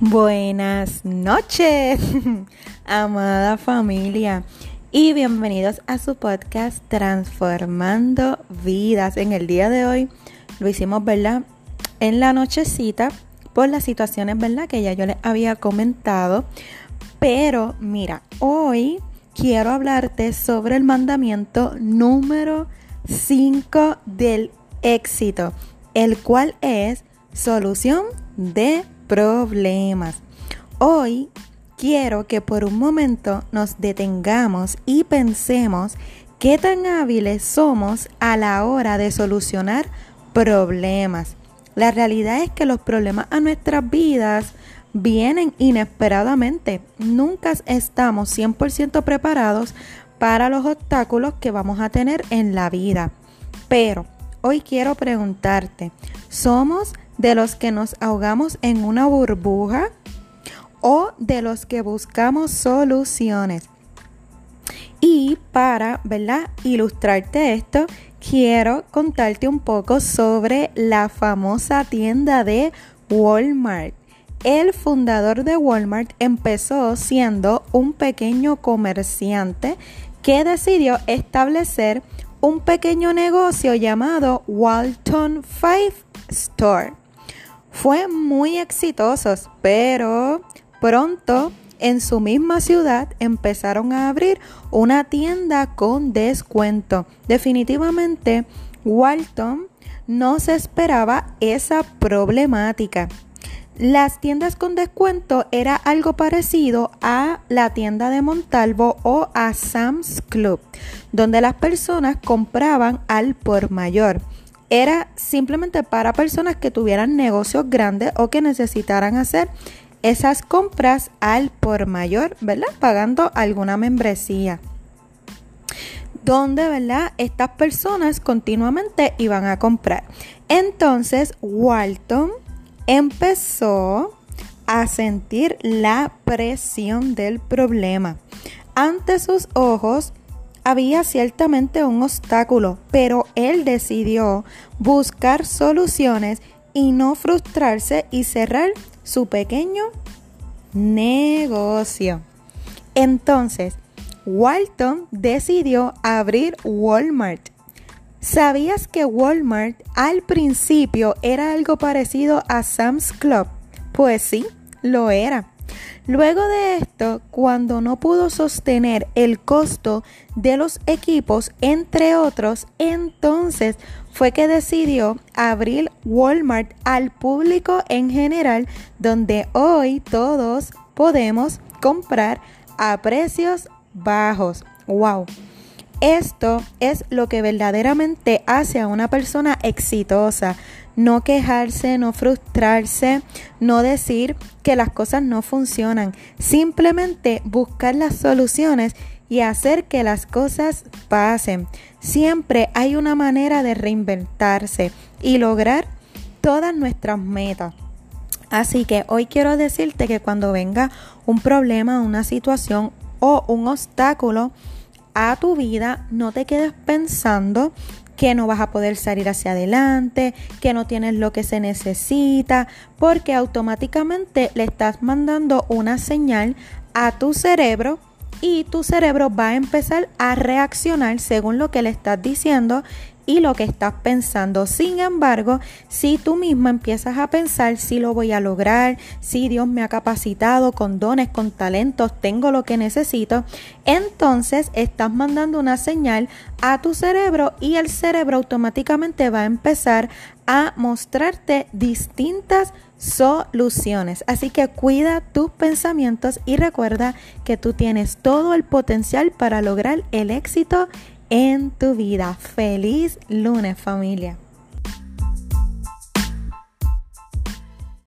Buenas noches, amada familia, y bienvenidos a su podcast Transformando Vidas. En el día de hoy lo hicimos, ¿verdad? En la nochecita, por las situaciones, ¿verdad? Que ya yo les había comentado. Pero mira, hoy quiero hablarte sobre el mandamiento número 5 del éxito, el cual es solución de. Hoy quiero que por un momento nos detengamos y pensemos qué tan hábiles somos a la hora de solucionar problemas. La realidad es que los problemas a nuestras vidas vienen inesperadamente. Nunca estamos 100% preparados para los obstáculos que vamos a tener en la vida. Pero hoy quiero preguntarte, ¿somos de los que nos ahogamos en una burbuja o de los que buscamos soluciones. Y para, ¿verdad? Ilustrarte esto, quiero contarte un poco sobre la famosa tienda de Walmart. El fundador de Walmart empezó siendo un pequeño comerciante que decidió establecer un pequeño negocio llamado Walton Five Store fue muy exitosos, pero pronto en su misma ciudad empezaron a abrir una tienda con descuento. Definitivamente, Walton no se esperaba esa problemática. Las tiendas con descuento era algo parecido a la tienda de Montalvo o a Sam's Club, donde las personas compraban al por mayor era simplemente para personas que tuvieran negocios grandes o que necesitaran hacer esas compras al por mayor, ¿verdad? Pagando alguna membresía. Donde, ¿verdad? Estas personas continuamente iban a comprar. Entonces, Walton empezó a sentir la presión del problema. Ante sus ojos, había ciertamente un obstáculo, pero él decidió buscar soluciones y no frustrarse y cerrar su pequeño negocio. Entonces, Walton decidió abrir Walmart. ¿Sabías que Walmart al principio era algo parecido a Sam's Club? Pues sí, lo era. Luego de esto, cuando no pudo sostener el costo de los equipos, entre otros, entonces fue que decidió abrir Walmart al público en general, donde hoy todos podemos comprar a precios bajos. ¡Wow! Esto es lo que verdaderamente hace a una persona exitosa no quejarse, no frustrarse, no decir que las cosas no funcionan, simplemente buscar las soluciones y hacer que las cosas pasen. Siempre hay una manera de reinventarse y lograr todas nuestras metas. Así que hoy quiero decirte que cuando venga un problema, una situación o un obstáculo a tu vida, no te quedes pensando que no vas a poder salir hacia adelante, que no tienes lo que se necesita, porque automáticamente le estás mandando una señal a tu cerebro y tu cerebro va a empezar a reaccionar según lo que le estás diciendo y lo que estás pensando. Sin embargo, si tú mismo empiezas a pensar si lo voy a lograr, si Dios me ha capacitado con dones, con talentos, tengo lo que necesito, entonces estás mandando una señal a tu cerebro y el cerebro automáticamente va a empezar a mostrarte distintas soluciones. Así que cuida tus pensamientos y recuerda que tú tienes todo el potencial para lograr el éxito en tu vida. Feliz lunes familia.